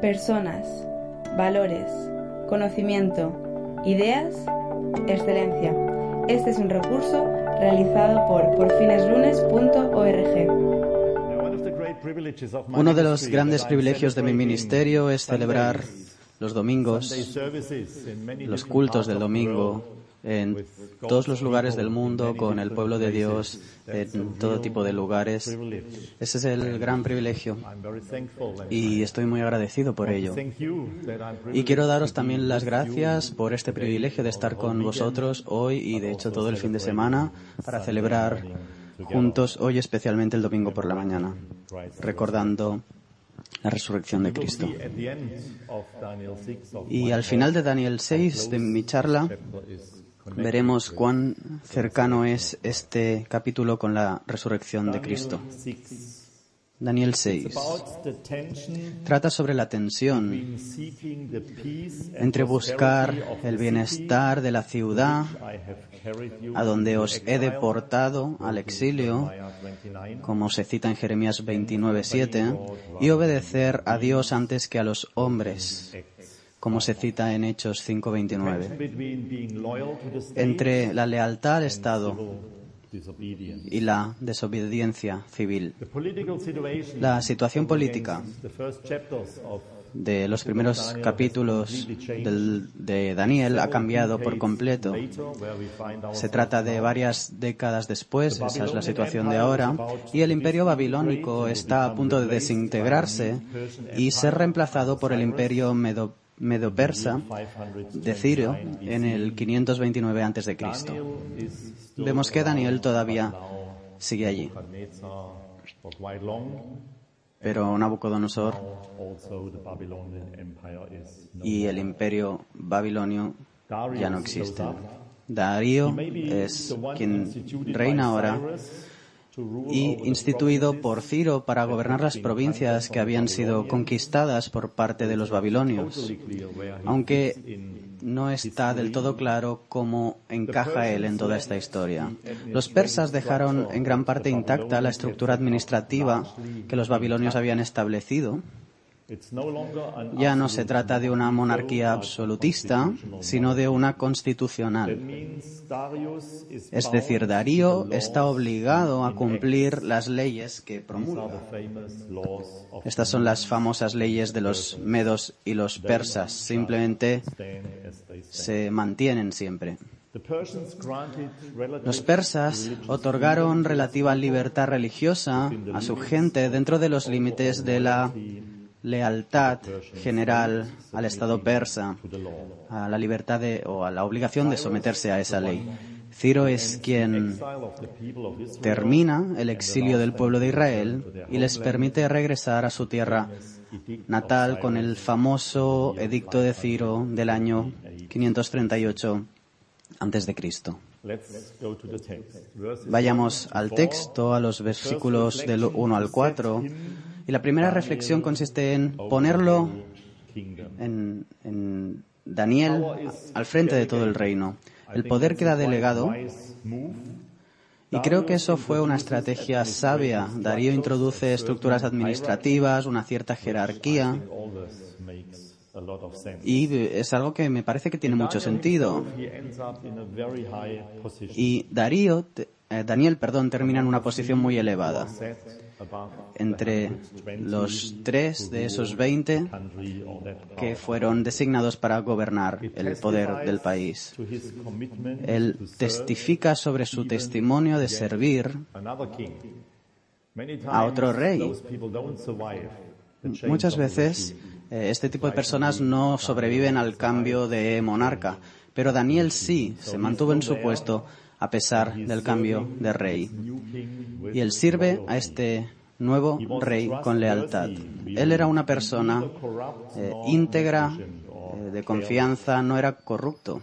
Personas, valores, conocimiento, ideas, excelencia. Este es un recurso realizado por porfineslunes.org. Uno de los grandes privilegios de mi ministerio es celebrar los domingos, los cultos del domingo en todos los lugares del mundo, con el pueblo de Dios, en todo tipo de lugares. Ese es el gran privilegio y estoy muy agradecido por ello. Y quiero daros también las gracias por este privilegio de estar con vosotros hoy y de hecho todo el fin de semana para celebrar juntos hoy especialmente el domingo por la mañana, recordando la resurrección de Cristo. Y al final de Daniel 6, de mi charla, veremos cuán cercano es este capítulo con la resurrección de Cristo. Daniel 6 trata sobre la tensión entre buscar el bienestar de la ciudad a donde os he deportado al exilio, como se cita en Jeremías 29.7, y obedecer a Dios antes que a los hombres, como se cita en Hechos 5.29. Entre la lealtad al Estado y la desobediencia civil. La situación política de los primeros capítulos de Daniel ha cambiado por completo. Se trata de varias décadas después, esa es la situación de ahora, y el imperio babilónico está a punto de desintegrarse y ser reemplazado por el imperio medo medo-persa de Ciro en el 529 a.C. Vemos que Daniel todavía sigue allí. Pero Nabucodonosor y el imperio babilonio ya no existen. Darío es quien reina ahora y instituido por Ciro para gobernar las provincias que habían sido conquistadas por parte de los babilonios, aunque no está del todo claro cómo encaja él en toda esta historia. Los persas dejaron en gran parte intacta la estructura administrativa que los babilonios habían establecido ya no se trata de una monarquía absolutista, sino de una constitucional. Es decir, Darío está obligado a cumplir las leyes que promulga. Estas son las famosas leyes de los medos y los persas. Simplemente se mantienen siempre. Los persas otorgaron relativa libertad religiosa a su gente dentro de los límites de la lealtad general al Estado persa, a la libertad de, o a la obligación de someterse a esa ley. Ciro es quien termina el exilio del pueblo de Israel y les permite regresar a su tierra natal con el famoso edicto de Ciro del año 538 antes de Cristo. Vayamos al texto, a los versículos del 1 al 4 y la primera reflexión consiste en ponerlo en, Daniel al frente de todo el reino. El poder queda delegado y creo que eso fue una estrategia sabia. Darío introduce estructuras administrativas, una cierta jerarquía. Y es algo que me parece que tiene mucho sentido. Y Darío, eh, Daniel, perdón, termina en una posición muy elevada entre los tres de esos veinte que fueron designados para gobernar el poder del país. Él testifica sobre su testimonio de servir a otro rey. Muchas veces eh, este tipo de personas no sobreviven al cambio de monarca, pero Daniel sí se mantuvo en su puesto a pesar del cambio de rey. Y él sirve a este nuevo rey con lealtad. Él era una persona eh, íntegra, eh, de confianza, no era corrupto.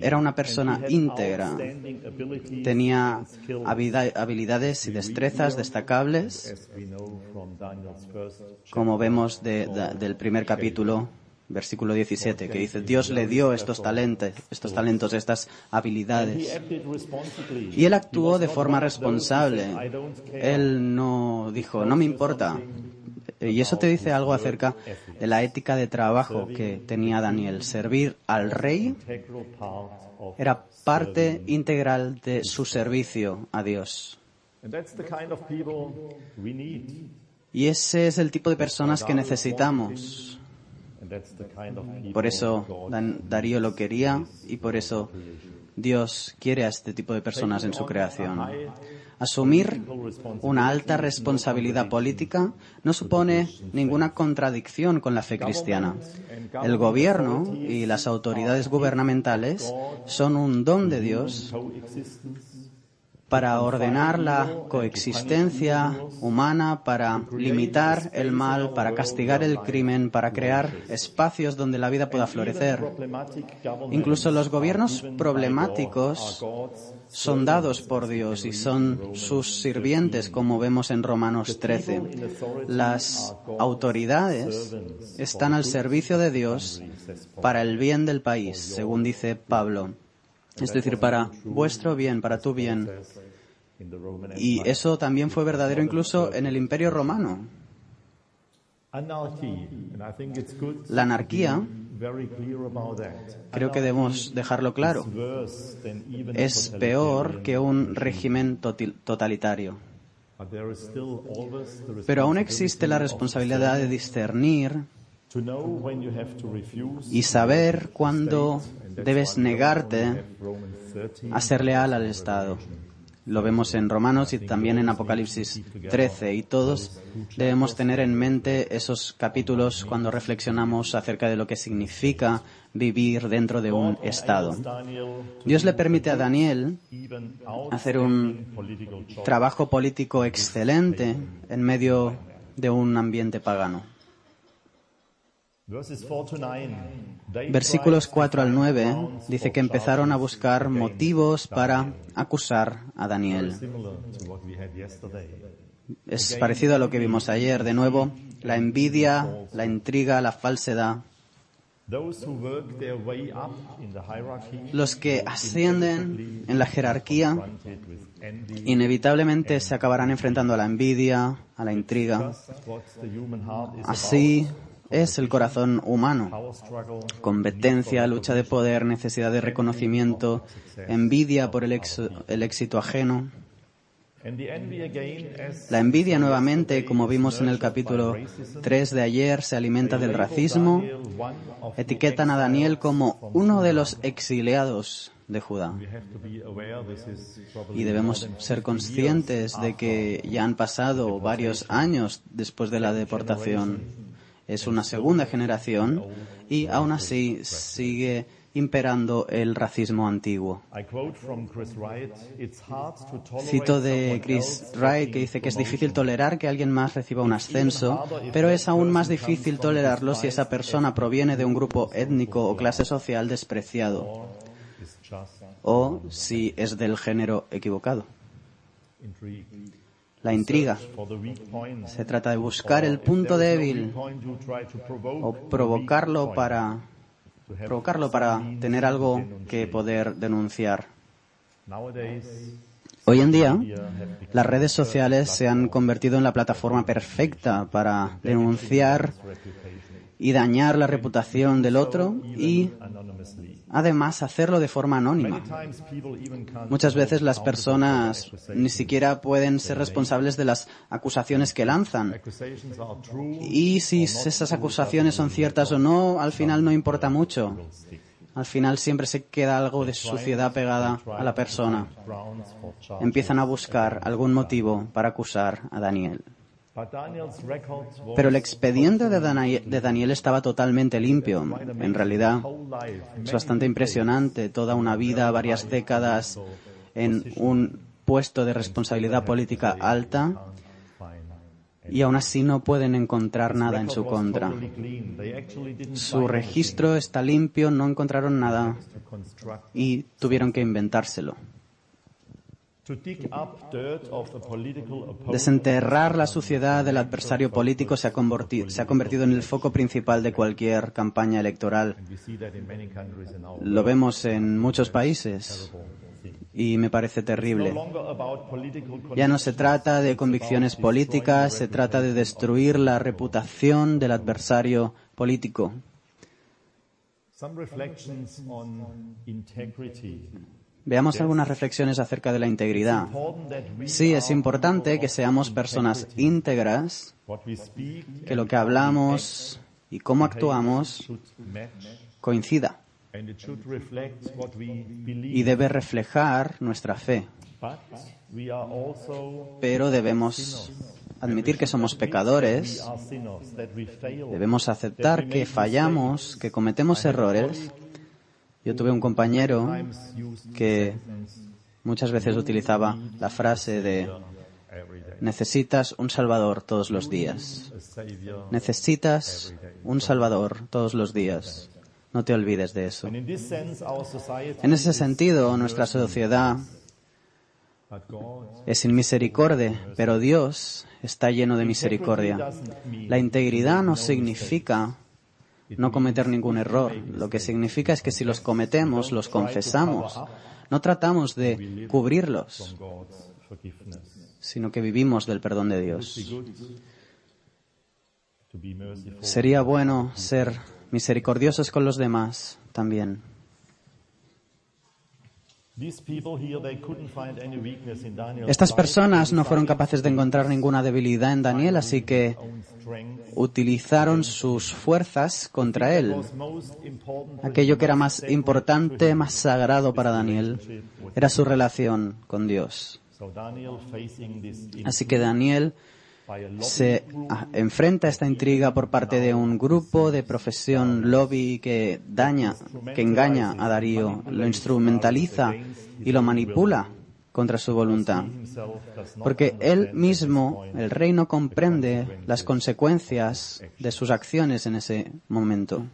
Era una persona íntegra. Tenía habilidades y destrezas destacables, como vemos del primer capítulo versículo 17, que dice, Dios le dio estos talentos, estos talentos, estas habilidades. Y él actuó de forma responsable. Él no dijo, no me importa. Y eso te dice algo acerca de la ética de trabajo que tenía Daniel. Servir al rey era parte integral de su servicio a Dios. Y ese es el tipo de personas que necesitamos. Por eso Darío lo quería y por eso Dios quiere a este tipo de personas en su creación. Asumir una alta responsabilidad política no supone ninguna contradicción con la fe cristiana. El gobierno y las autoridades gubernamentales son un don de Dios para ordenar la coexistencia humana, para limitar el mal, para castigar el crimen, para crear espacios donde la vida pueda florecer. Incluso los gobiernos problemáticos son dados por Dios y son sus sirvientes, como vemos en Romanos 13. Las autoridades están al servicio de Dios para el bien del país, según dice Pablo es decir, para vuestro bien, para tu bien. Y eso también fue verdadero incluso en el Imperio Romano. La anarquía, creo que debemos dejarlo claro, es peor que un régimen totalitario. Pero aún existe la responsabilidad de discernir y saber cuándo debes negarte a ser leal al Estado. Lo vemos en Romanos y también en Apocalipsis 13 y todos debemos tener en mente esos capítulos cuando reflexionamos acerca de lo que significa vivir dentro de un Estado. Dios le permite a Daniel hacer un trabajo político excelente en medio de un ambiente pagano. Versículos 4 al 9 dice que empezaron a buscar motivos para acusar a Daniel. Es parecido a lo que vimos ayer. De nuevo, la envidia, la intriga, la falsedad. Los que ascienden en la jerarquía inevitablemente se acabarán enfrentando a la envidia, a la intriga. Así es el corazón humano. Competencia, lucha de poder, necesidad de reconocimiento, envidia por el, éxito ajeno. La envidia nuevamente, como vimos en el capítulo 3 de ayer, se alimenta del racismo. Etiquetan a Daniel como uno de los exiliados de Judá. Y debemos ser conscientes de que ya han pasado varios años después de la deportación es una segunda generación y aún así sigue imperando el racismo antiguo. Cito de Chris Wright que dice que es difícil tolerar que alguien más reciba un ascenso, pero es aún más difícil tolerarlo si esa persona proviene de un grupo étnico o clase social despreciado o si es del género equivocado la intriga. Se trata de buscar el punto débil o provocarlo para provocarlo para tener algo que poder denunciar. Hoy en día, las redes sociales se han convertido en la plataforma perfecta para denunciar y dañar la reputación del otro y además hacerlo de forma anónima. Muchas veces las personas ni siquiera pueden ser responsables de las acusaciones que lanzan. Y si esas acusaciones son ciertas o no, al final no importa mucho. Al final siempre se queda algo de suciedad pegada a la persona. Empiezan a buscar algún motivo para acusar a Daniel. Pero el expediente de Daniel, estaba totalmente limpio. En realidad, es bastante impresionante toda una vida, varias décadas en un puesto de responsabilidad política alta y aún así no pueden encontrar nada en su contra. Su registro está limpio, no encontraron nada y tuvieron que inventárselo. Desenterrar la suciedad del adversario político se ha, se ha, convertido en el foco principal de cualquier campaña electoral. Lo vemos en muchos países y me parece terrible. Ya no se trata de convicciones políticas, se trata de destruir la reputación del adversario político. Veamos algunas reflexiones acerca de la integridad. Sí, es importante que seamos personas íntegras, que lo que hablamos y cómo actuamos coincida. y debe reflejar nuestra fe. Pero debemos admitir que somos pecadores, debemos aceptar que fallamos, que cometemos errores. Yo tuve un compañero que muchas veces utilizaba la frase de necesitas un Salvador todos los días. Necesitas un Salvador todos los días. No te olvides de eso. En ese sentido, nuestra sociedad es sin misericordia, pero Dios está lleno de misericordia. La integridad no significa no cometer ningún error. Lo que significa es que si los cometemos, los confesamos. No tratamos de cubrirlos, sino que vivimos del perdón de Dios. Sería bueno ser misericordiosos con los demás también. Estas personas no fueron capaces de encontrar ninguna debilidad en Daniel, así que utilizaron sus fuerzas contra él. Aquello que era más importante, más sagrado para Daniel, era su relación con Dios. Así que Daniel se enfrenta a esta intriga por parte de un grupo de profesión lobby que daña, que engaña a Darío, lo instrumentaliza y lo manipula contra su voluntad. Porque él mismo, el rey, no comprende las consecuencias de sus acciones en ese momento.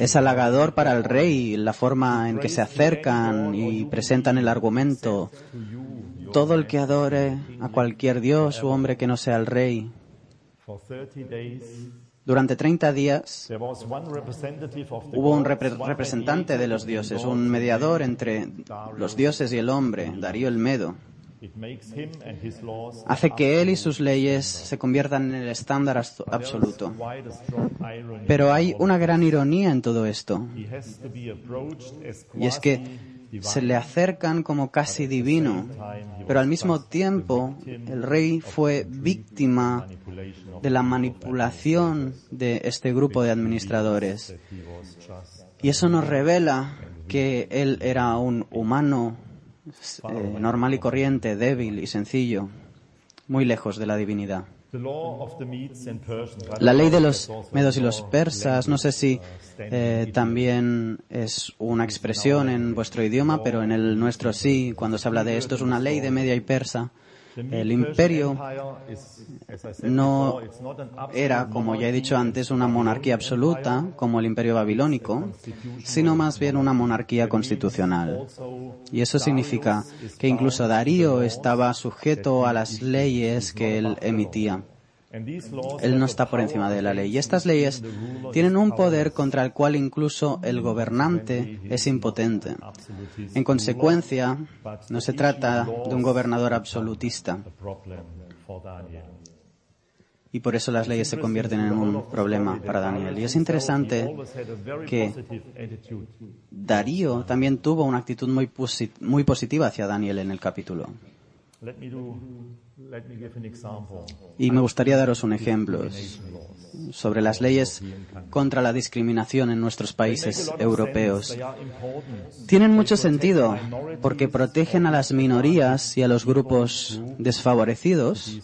Es halagador para el rey la forma en que se acercan y presentan el argumento todo el que adore a cualquier dios u hombre que no sea el rey. Durante 30 días hubo un representante de los dioses, un mediador entre los dioses y el hombre, Darío el Medo. Hace que él y sus leyes se conviertan en el estándar absoluto. Pero hay una gran ironía en todo esto. Y es que se le acercan como casi divino, pero al mismo tiempo el rey fue víctima de la manipulación de este grupo de administradores. Y eso nos revela que él era un humano eh, normal y corriente, débil y sencillo, muy lejos de la divinidad. La ley de los medos y los persas, no sé si eh, también es una expresión en vuestro idioma, pero en el nuestro sí, cuando se habla de esto, es una ley de media y persa. El imperio no era, como ya he dicho antes, una monarquía absoluta como el imperio babilónico, sino más bien una monarquía constitucional. Y eso significa que incluso Darío estaba sujeto a las leyes que él emitía. Él no está por encima de la ley. Y estas leyes tienen un poder contra el cual incluso el gobernante es impotente. En consecuencia, no se trata de un gobernador absolutista. Y por eso las leyes se convierten en un problema para Daniel. Y es interesante que Darío también tuvo una actitud muy, muy positiva hacia Daniel en el capítulo. Y me gustaría daros un ejemplo sobre las leyes contra la discriminación en nuestros países europeos. Tienen mucho sentido porque protegen a las minorías y a los grupos desfavorecidos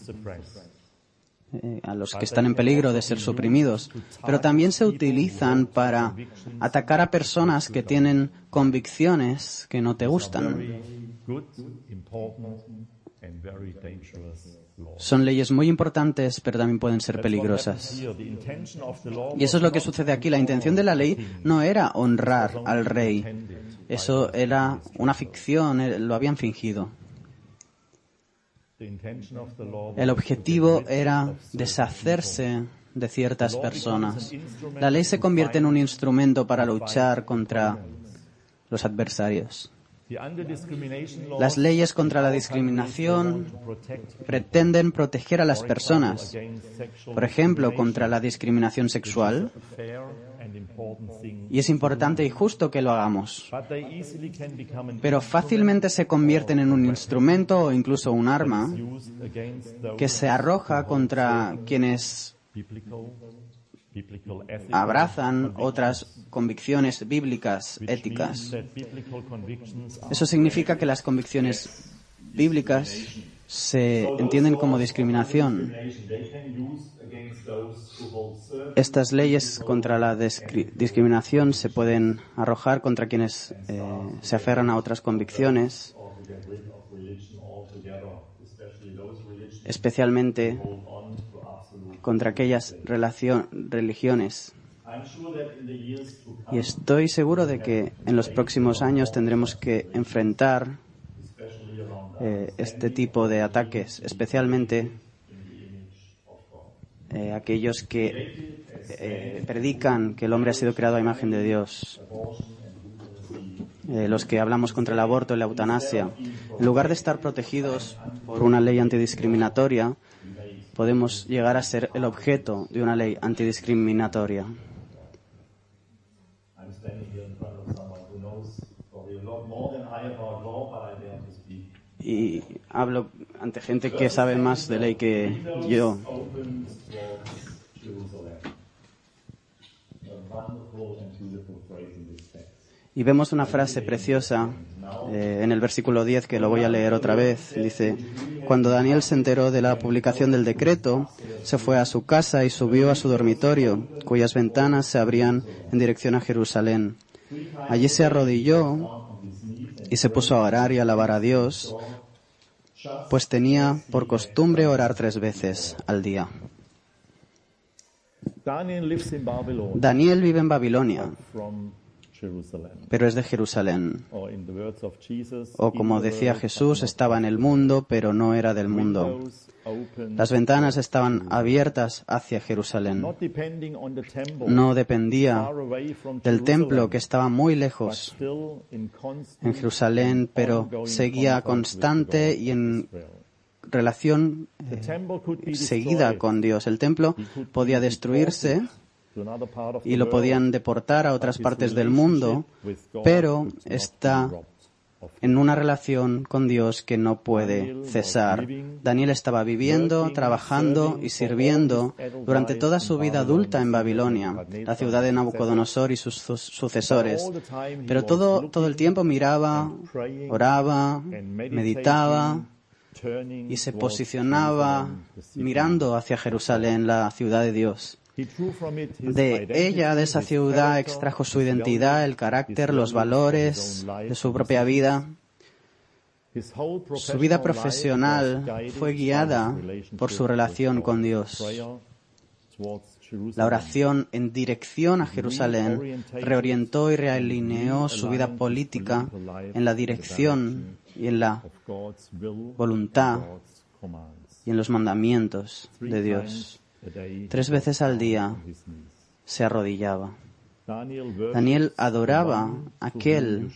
eh, a los que están en peligro de ser suprimidos, pero también se utilizan para atacar a personas que tienen convicciones que no te gustan. Son leyes muy importantes, pero también pueden ser peligrosas. Y eso es lo que sucede aquí. La intención de la ley no era honrar al rey. Eso era una ficción, eh, lo habían fingido. El objetivo era deshacerse de ciertas personas. La ley se convierte en un instrumento para luchar contra los adversarios. Las leyes contra la discriminación pretenden proteger a las personas, por ejemplo, contra la discriminación sexual, y es importante y justo que lo hagamos. Pero fácilmente se convierten en un instrumento o incluso un arma que se arroja contra quienes abrazan otras convicciones bíblicas, éticas. Eso significa que las convicciones bíblicas se entienden como discriminación. Estas leyes contra la discriminación se pueden arrojar contra quienes eh, se aferran a otras convicciones, especialmente contra aquellas religiones. Y estoy seguro de que en los próximos años tendremos que enfrentar eh, este tipo de ataques, especialmente eh, aquellos que eh, predican que el hombre ha sido creado a imagen de Dios, los que hablamos contra el aborto y la eutanasia. En lugar de estar protegidos por una ley antidiscriminatoria, podemos llegar a ser el objeto de una ley antidiscriminatoria. Y hablo ante gente que sabe más de ley que yo. Y vemos una frase preciosa eh, en el versículo 10 que lo voy a leer otra vez. Dice, cuando Daniel se enteró de la publicación del decreto, se fue a su casa y subió a su dormitorio, cuyas ventanas se abrían en dirección a Jerusalén. Allí se arrodilló y se puso a orar y alabar a Dios, pues tenía por costumbre orar tres veces al día. Daniel vive en Babilonia, pero es de Jerusalén. O como decía Jesús, estaba en el mundo, pero no era del mundo. Las ventanas estaban abiertas hacia Jerusalén. No dependía del templo que estaba muy lejos en Jerusalén, pero seguía constante y en relación eh, seguida con Dios. El templo podía destruirse y lo podían deportar a otras partes del mundo, pero está en una relación con Dios que no puede cesar. Daniel estaba viviendo, trabajando y sirviendo durante toda su vida adulta en Babilonia, la ciudad de Nabucodonosor y sus sucesores. Pero todo, todo el tiempo miraba, oraba, meditaba y se posicionaba mirando hacia Jerusalén, la ciudad de Dios. De ella, de esa ciudad, extrajo su identidad, el carácter, los valores de su propia vida. Su vida profesional fue guiada por su relación con Dios. La oración en dirección a Jerusalén reorientó y realineó su vida política en la dirección y en la voluntad y en los mandamientos de Dios. Tres veces al día se arrodillaba. Daniel adoraba a aquel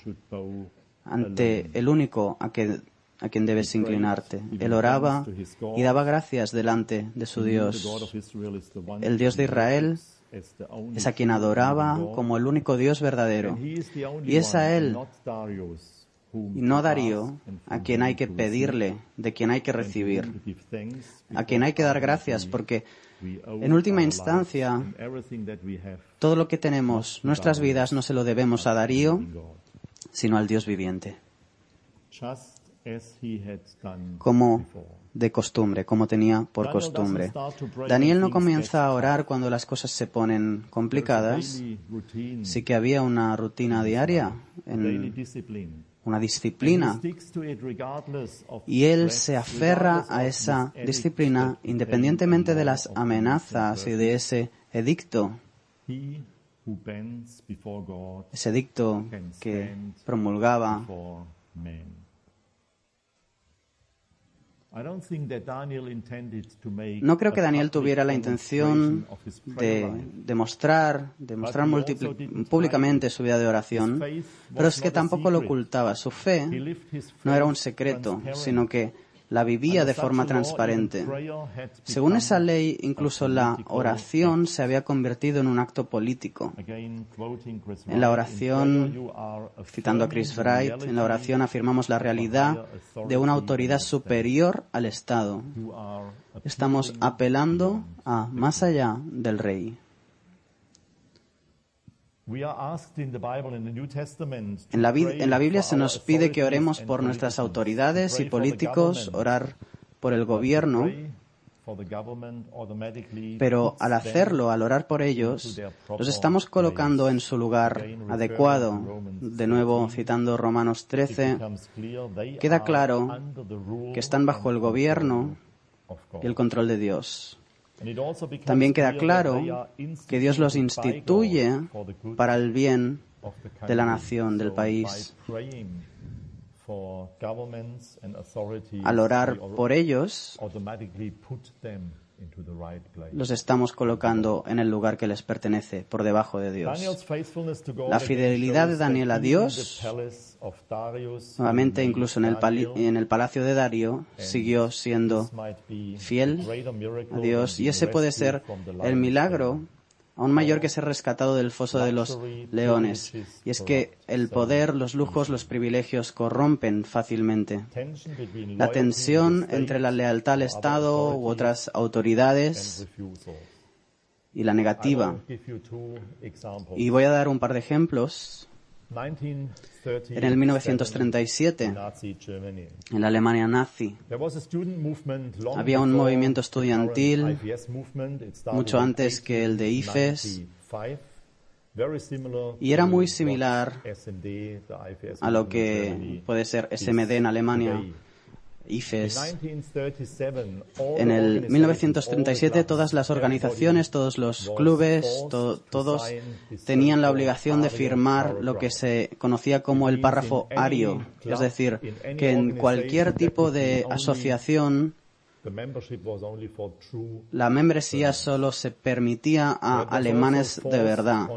ante el único a, a quien debes inclinarte. Él oraba y daba gracias delante de su Dios. El Dios de Israel es a quien adoraba como el único Dios verdadero. Y es a Él y no Darío, a quien hay que pedirle, de quien hay que recibir, a quien hay que dar gracias, porque en última instancia, todo lo que tenemos, nuestras vidas, no se lo debemos a Darío, sino al Dios viviente. como de costumbre, como tenía por costumbre. Daniel no comienza a orar cuando las cosas se ponen complicadas. Sí que había una rutina diaria, una disciplina. Y él se aferra a esa disciplina independientemente de las amenazas y de ese edicto. Ese edicto que promulgaba no creo que Daniel tuviera la intención de demostrar, públicamente su vida de oración, pero es que tampoco lo ocultaba. Su fe no era un secreto, sino que la vivía de forma transparente. Según esa ley, incluso la oración se había convertido en un acto político. En la oración, citando a Chris Wright, en la oración afirmamos la realidad de una autoridad superior al Estado. Estamos apelando a más allá del rey. En la, Biblia se nos pide que oremos por nuestras autoridades y políticos, orar por el gobierno, pero al hacerlo, al orar por ellos, los estamos colocando en su lugar adecuado. De nuevo, citando Romanos 13, queda claro que están bajo el gobierno y el control de Dios. También queda claro que Dios los instituye para el bien de la nación, del país. Al orar por ellos, los estamos colocando en el lugar que les pertenece, por debajo de Dios. La fidelidad de Daniel a Dios, nuevamente incluso en el, en el palacio de Darío, siguió siendo fiel a Dios y ese puede ser el milagro aún mayor que ser rescatado del foso de los leones. Y es que el poder, los lujos, los privilegios corrompen fácilmente. La tensión entre la lealtad al Estado u otras autoridades y la negativa. Y voy a dar un par de ejemplos. En el 1937, en la Alemania nazi, había un movimiento estudiantil mucho antes que el de IFES y era muy similar a lo que puede ser SMD en Alemania En el 1937 todas las organizaciones, todos los clubes, todos tenían la obligación de firmar lo que se conocía como el párrafo ario, es decir, que en cualquier tipo de asociación la membresía solo se permitía a alemanes de verdad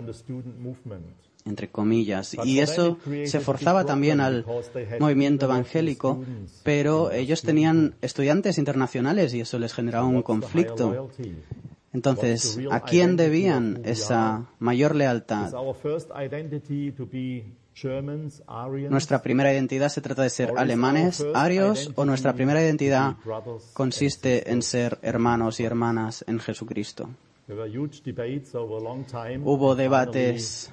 entre comillas. Y eso se forzaba también al movimiento evangélico, pero ellos tenían estudiantes internacionales y eso les generaba un conflicto. Entonces, ¿a quién debían esa mayor lealtad? ¿Nuestra primera identidad se trata de ser alemanes, arios, o nuestra primera identidad consiste en ser hermanos y hermanas en Jesucristo? Hubo debates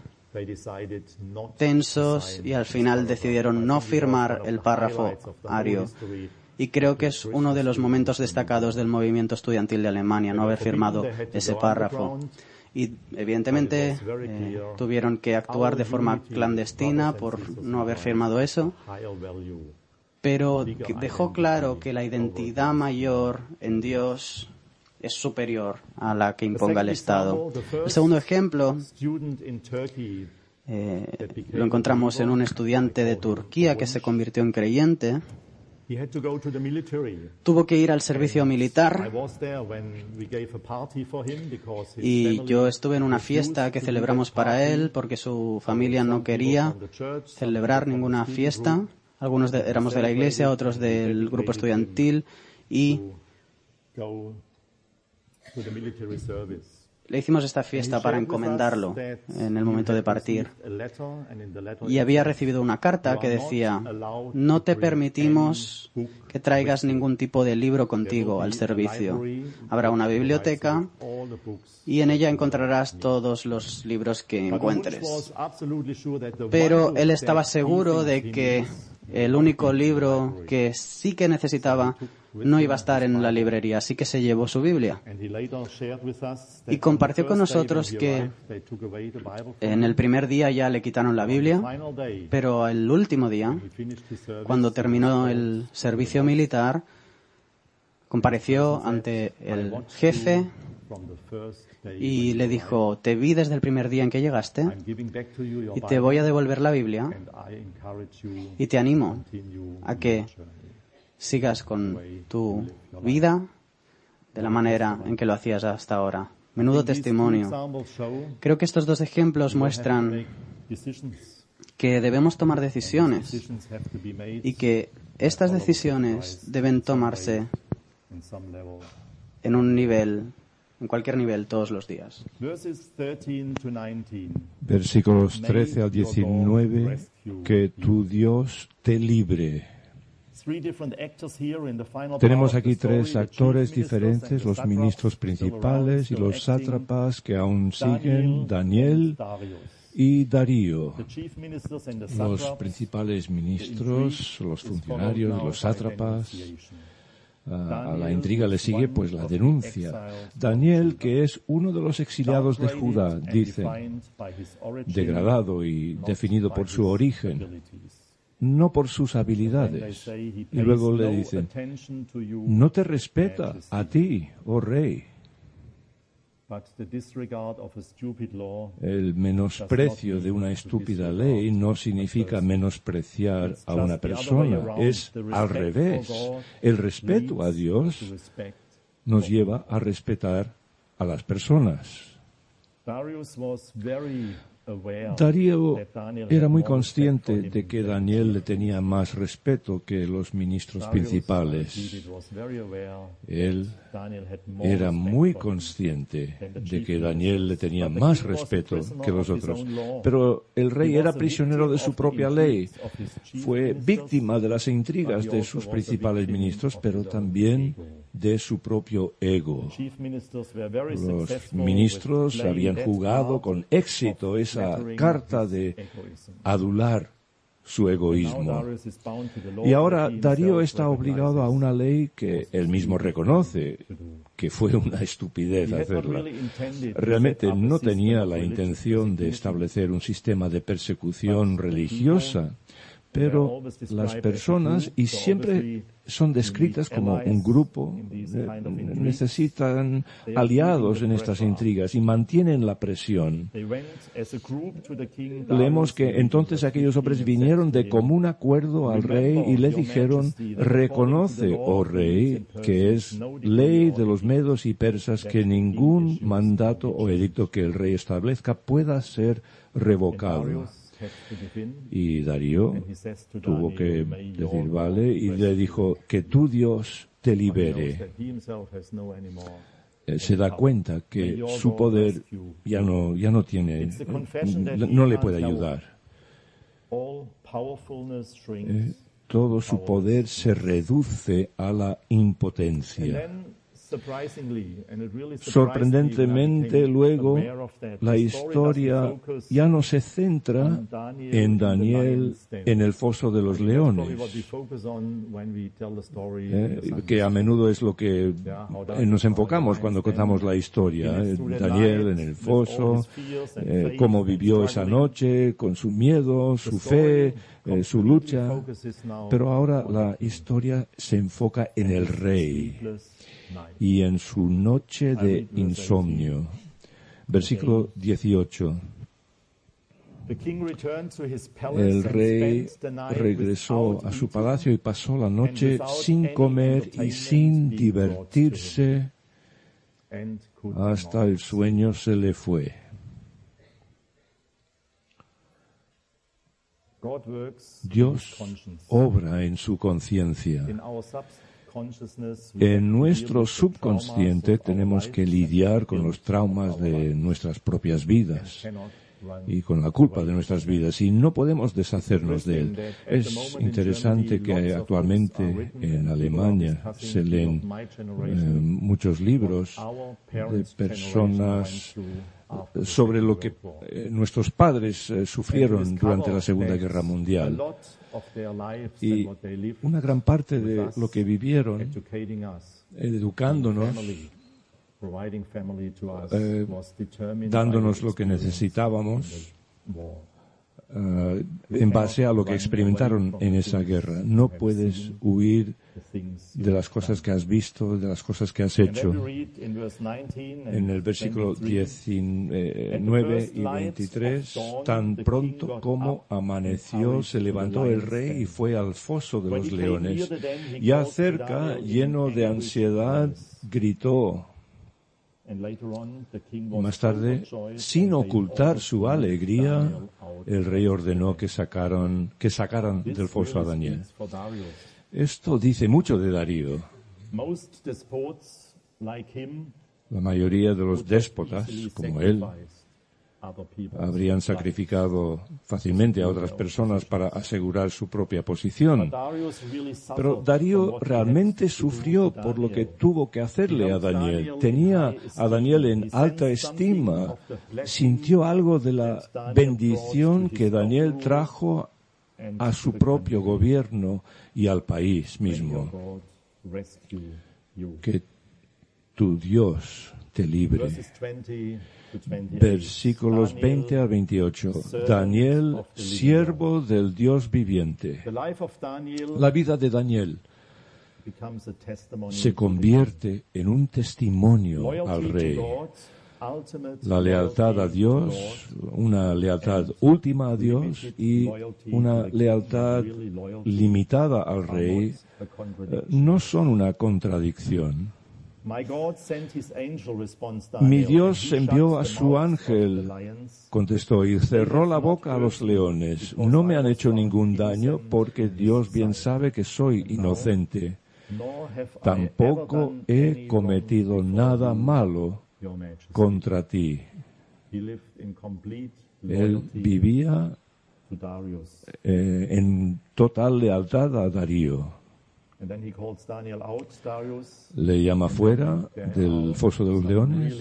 tensos y al final decidieron no firmar el párrafo ario. Y creo que es uno de los momentos destacados del movimiento estudiantil de Alemania, no haber firmado ese párrafo. Y evidentemente eh, tuvieron que actuar de forma clandestina por no haber firmado eso. Pero dejó claro que la identidad mayor en Dios es superior a la que imponga el Estado. El segundo ejemplo eh, lo encontramos en un estudiante de Turquía que se convirtió en creyente. Tuvo que ir al servicio militar. Y yo estuve en una fiesta que celebramos para él porque su familia no quería celebrar ninguna fiesta. Algunos éramos de la iglesia, otros del grupo estudiantil. Y le hicimos esta fiesta para encomendarlo en el momento de partir. Y había recibido una carta que decía, no te permitimos que traigas ningún tipo de libro contigo al servicio. Habrá una biblioteca y en ella encontrarás todos los libros que encuentres. Pero él estaba seguro de que el único libro que sí que necesitaba no iba a estar en la librería, así que se llevó su Biblia. Y compartió con nosotros que en el primer día ya le quitaron la Biblia, pero el último día, cuando terminó el servicio militar, compareció ante el jefe y le dijo, te vi desde el primer día en que llegaste y te voy a devolver la Biblia y te animo a que sigas con tu vida de la manera en que lo hacías hasta ahora. Menudo testimonio. Creo que estos dos ejemplos muestran que debemos tomar decisiones y que estas decisiones deben tomarse en un nivel en cualquier nivel todos los días. Versículos 13 al 19, que tu Dios te libre. Tenemos aquí tres actores diferentes, los ministros principales y los sátrapas que aún siguen, Daniel y Darío. Los principales ministros, los funcionarios, los sátrapas, a, la intriga le sigue pues la denuncia. Daniel, que es uno de los exiliados de Judá, dice, degradado y definido por su origen, no por sus habilidades. Y luego le dicen, no te respeta a ti, oh rey. El menosprecio de una estúpida ley no significa menospreciar a una persona, es al revés. El respeto a Dios nos lleva a respetar a las personas. Darío era muy consciente de que Daniel le tenía más respeto que los ministros principales. Él era muy consciente de que Daniel le tenía más respeto que los otros. Pero el rey era prisionero de su propia ley. Fue víctima de las intrigas de sus principales ministros, pero también de su propio ego. Los ministros habían jugado con éxito esa carta de adular su egoísmo. Y ahora Darío está obligado a una ley que él mismo reconoce que fue una estupidez hacerla. Realmente no tenía la intención de establecer un sistema de persecución religiosa, pero las personas, y siempre son descritas como un grupo, necesitan aliados en estas intrigas y mantienen la presión. Leemos que entonces aquellos hombres vinieron de común acuerdo al rey y le dijeron, reconoce, oh rey, que es ley de los medos y persas que ningún mandato o edicto que el rey establezca pueda ser revocado. Y Darío tuvo que decir, vale, y le dijo, que tu Dios te libere. Eh, se da cuenta que su poder ya no, ya no tiene, no le puede ayudar. Eh, todo su poder se reduce a la impotencia. Sorprendentemente, luego, la historia ya no se centra en Daniel en el foso de los leones, eh, que a menudo es lo que nos enfocamos cuando contamos la historia. Eh, Daniel en el foso, eh, cómo vivió esa noche, con su miedo, su fe, su lucha. Pero ahora la historia se enfoca en el rey y en su noche de insomnio. Versículo 18. El rey regresó a su palacio y pasó la noche sin comer y sin divertirse hasta el sueño se le fue. Dios obra en su conciencia. En nuestro subconsciente tenemos que lidiar con los traumas de nuestras propias vidas y con la culpa de nuestras vidas. Y no podemos deshacernos de él. Es interesante que actualmente en Alemania se leen eh, muchos libros de personas sobre lo que eh, nuestros padres eh, sufrieron durante la Segunda Guerra Mundial. Y una gran parte de lo que vivieron educándonos, eh, dándonos lo que necesitábamos, eh, en base a lo que experimentaron en esa guerra. No puedes huir de las cosas que has visto, de las cosas que has hecho. En el versículo 19 y 23, tan pronto como amaneció, se levantó el rey y fue al foso de los leones. Y acerca, lleno de ansiedad, gritó, más tarde, sin ocultar su alegría, el rey ordenó que, sacaron, que sacaran del foso a Daniel. Esto dice mucho de Darío. La mayoría de los déspotas, como él, habrían sacrificado fácilmente a otras personas para asegurar su propia posición. Pero Darío realmente sufrió por lo que tuvo que hacerle a Daniel. Tenía a Daniel en alta estima. Sintió algo de la bendición que Daniel trajo a su propio gobierno y al país mismo. Que tu Dios te libre versículos 20 a 28. Daniel, siervo del Dios viviente. La vida de Daniel se convierte en un testimonio al rey. La lealtad a Dios, una lealtad última a Dios y una lealtad limitada al rey eh, no son una contradicción. Mi Dios envió a su ángel, contestó, y cerró la boca a los leones. No me han hecho ningún daño porque Dios bien sabe que soy inocente. Tampoco he cometido nada malo contra ti. Él vivía eh, en total lealtad a Darío. Le llama fuera del foso de los leones.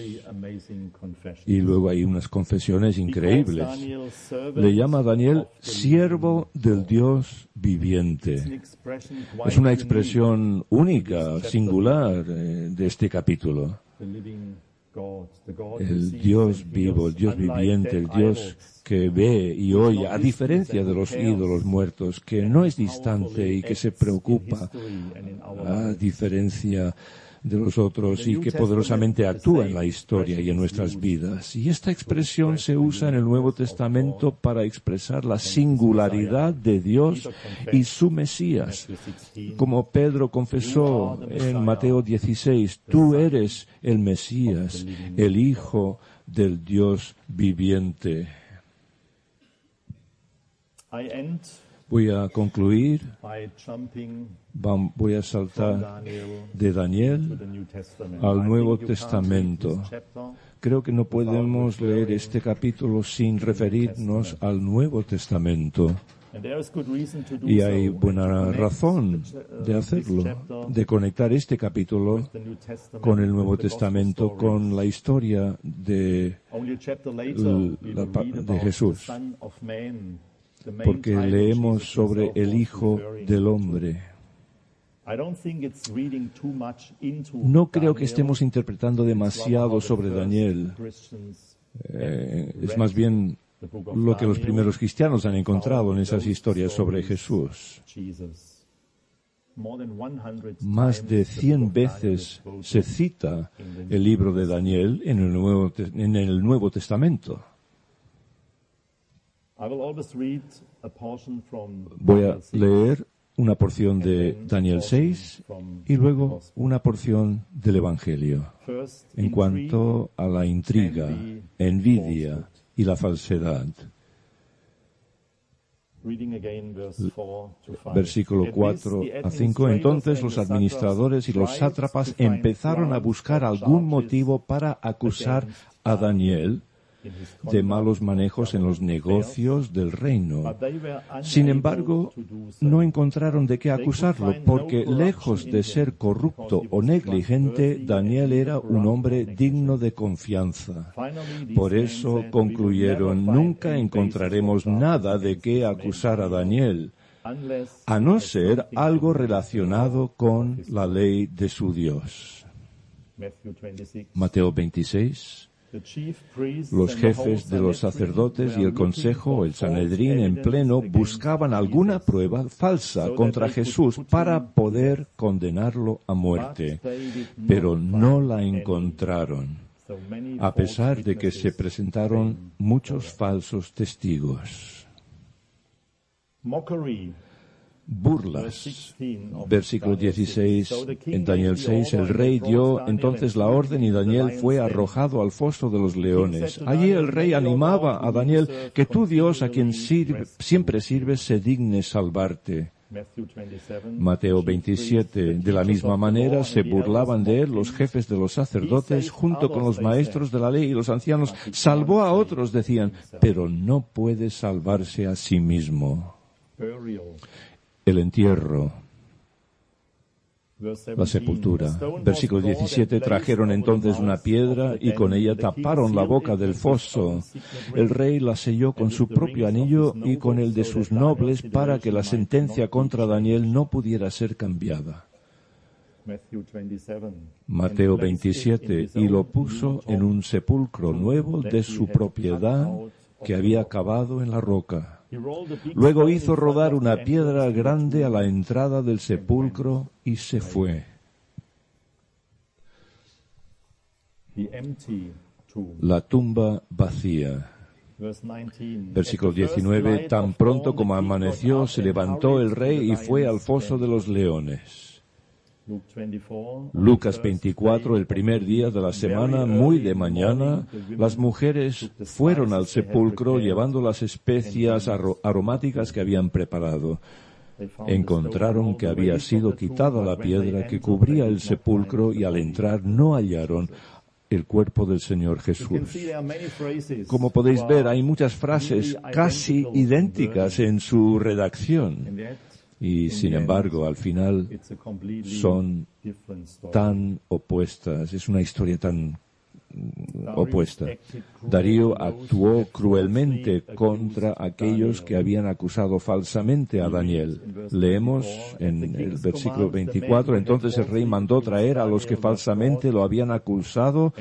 y luego hay unas confesiones increíbles. Le llama a Daniel siervo del Dios viviente. Es una expresión única, singular eh, de este capítulo el Dios vivo, el Dios viviente, el Dios que ve y oye, a diferencia de los ídolos muertos, que no es distante y que se preocupa, a diferencia de los otros y que poderosamente actúa en la historia y en nuestras vidas. Y esta expresión se usa en el Nuevo Testamento para expresar la singularidad de Dios y su Mesías. Como Pedro confesó en Mateo 16, tú eres el Mesías, el Hijo del Dios viviente. Voy a concluir, voy a saltar de Daniel al Nuevo Testamento. Creo que no podemos leer este capítulo sin referirnos al Nuevo Testamento. Y hay buena razón de hacerlo, de conectar este capítulo con el Nuevo Testamento, con la historia de, de Jesús porque leemos sobre el Hijo del Hombre. No creo que estemos interpretando demasiado sobre Daniel. Eh, es más bien lo que los primeros cristianos han encontrado en esas historias sobre Jesús. Más de cien veces se cita el libro de Daniel en el Nuevo, en el Nuevo Testamento. Voy a leer una porción de Daniel 6 y luego una porción del Evangelio. En cuanto a la intriga, envidia y la falsedad. Versículo 4 a 5. Entonces los administradores y los sátrapas empezaron a buscar algún motivo para acusar a Daniel de malos manejos en los negocios del reino. Sin embargo, no encontraron de qué acusarlo, porque lejos de ser corrupto o negligente, Daniel era un hombre digno de confianza. Por eso concluyeron, nunca encontraremos nada de qué acusar a Daniel a no ser algo relacionado con la ley de su Dios. Mateo 26. Los jefes de los sacerdotes y el consejo, el Sanedrín en pleno, buscaban alguna prueba falsa contra Jesús para poder condenarlo a muerte, pero no la encontraron, a pesar de que se presentaron muchos falsos testigos burlas. Versículo 16, en Daniel 6, el rey dio entonces la orden y Daniel fue arrojado al foso de los leones. Allí el rey animaba a Daniel que tú Dios a quien siempre sirves se digne salvarte. Mateo 27. De la misma manera se burlaban de él los jefes de los sacerdotes junto con los maestros de la ley y los ancianos. Salvó a otros, decían, pero no puede salvarse a sí mismo el entierro, la sepultura. Versículo 17, trajeron entonces una piedra y con ella taparon la boca del foso. El rey la selló con su propio anillo y con el de sus nobles para que la sentencia contra Daniel no pudiera ser cambiada. Mateo 27, y lo puso en un sepulcro nuevo de su propiedad que había cavado en la roca. Luego hizo rodar una piedra grande a la entrada del sepulcro y se fue. La tumba vacía. Versículo 19. Tan pronto como amaneció, se levantó el rey y fue al foso de los leones. Lucas 24, el primer día de la semana, muy de mañana, las mujeres fueron al sepulcro llevando las especias aromáticas que habían preparado. Encontraron que había sido quitada la piedra que cubría el sepulcro y al entrar no hallaron el cuerpo del Señor Jesús. Como podéis ver, hay muchas frases casi idénticas en su redacción y sin embargo al final son tan opuestas, es una historia tan opuesta. Darío actuó cruelmente contra aquellos que habían acusado falsamente a Daniel. Leemos en el versículo 24, entonces el rey mandó traer a los que falsamente lo habían acusado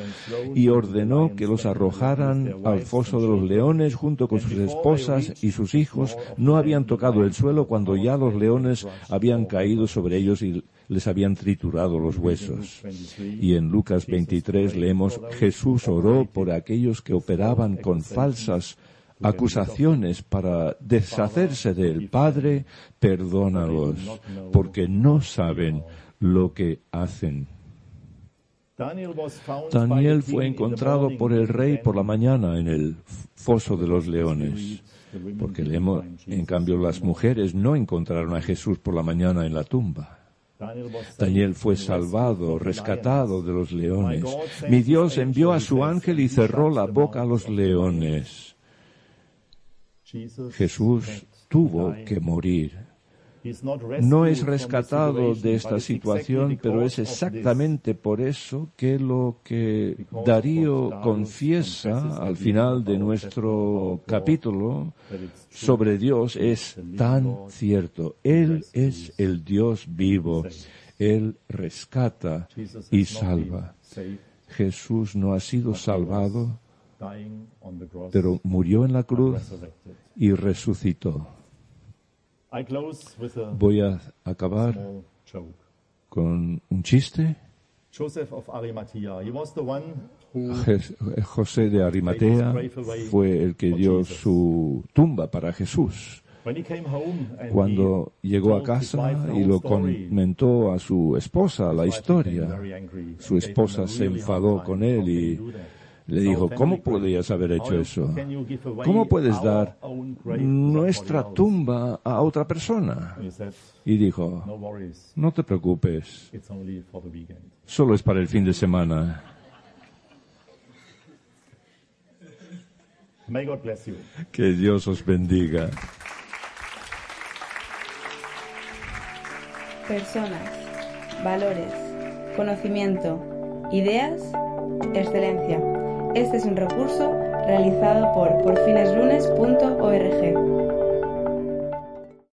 y ordenó que los arrojaran al foso de los leones junto con sus esposas y sus hijos. No habían tocado el suelo cuando ya los leones habían caído sobre ellos y les habían triturado los huesos. Y en Lucas 23 leemos, Jesús oró por aquellos que operaban con falsas acusaciones para deshacerse del Padre, perdónalos, porque no saben lo que hacen. Daniel fue encontrado por el rey por la mañana en el foso de los leones, porque leemos, en cambio las mujeres no encontraron a Jesús por la mañana en la tumba. Daniel fue salvado, rescatado de los leones. Mi Dios envió a su ángel y cerró la boca a los leones. Jesús tuvo que morir. No es rescatado de esta situación, pero es exactamente por eso que lo que Darío confiesa al final de nuestro capítulo sobre Dios es tan cierto. Él es el Dios vivo. Él rescata y salva. Jesús no ha sido salvado, pero murió en la cruz y resucitó. Voy a acabar con un chiste. José de Arimatea fue el que dio su tumba para Jesús. Cuando llegó a casa y lo comentó a su esposa la historia, su esposa se enfadó con él y le dijo, ¿cómo podrías haber hecho eso? ¿Cómo puedes dar nuestra tumba a otra persona? Y dijo, no te preocupes, solo es para el fin de semana. Que Dios os bendiga. Personas, valores, conocimiento, ideas, excelencia. Este es un recurso realizado por porfineslunes.org.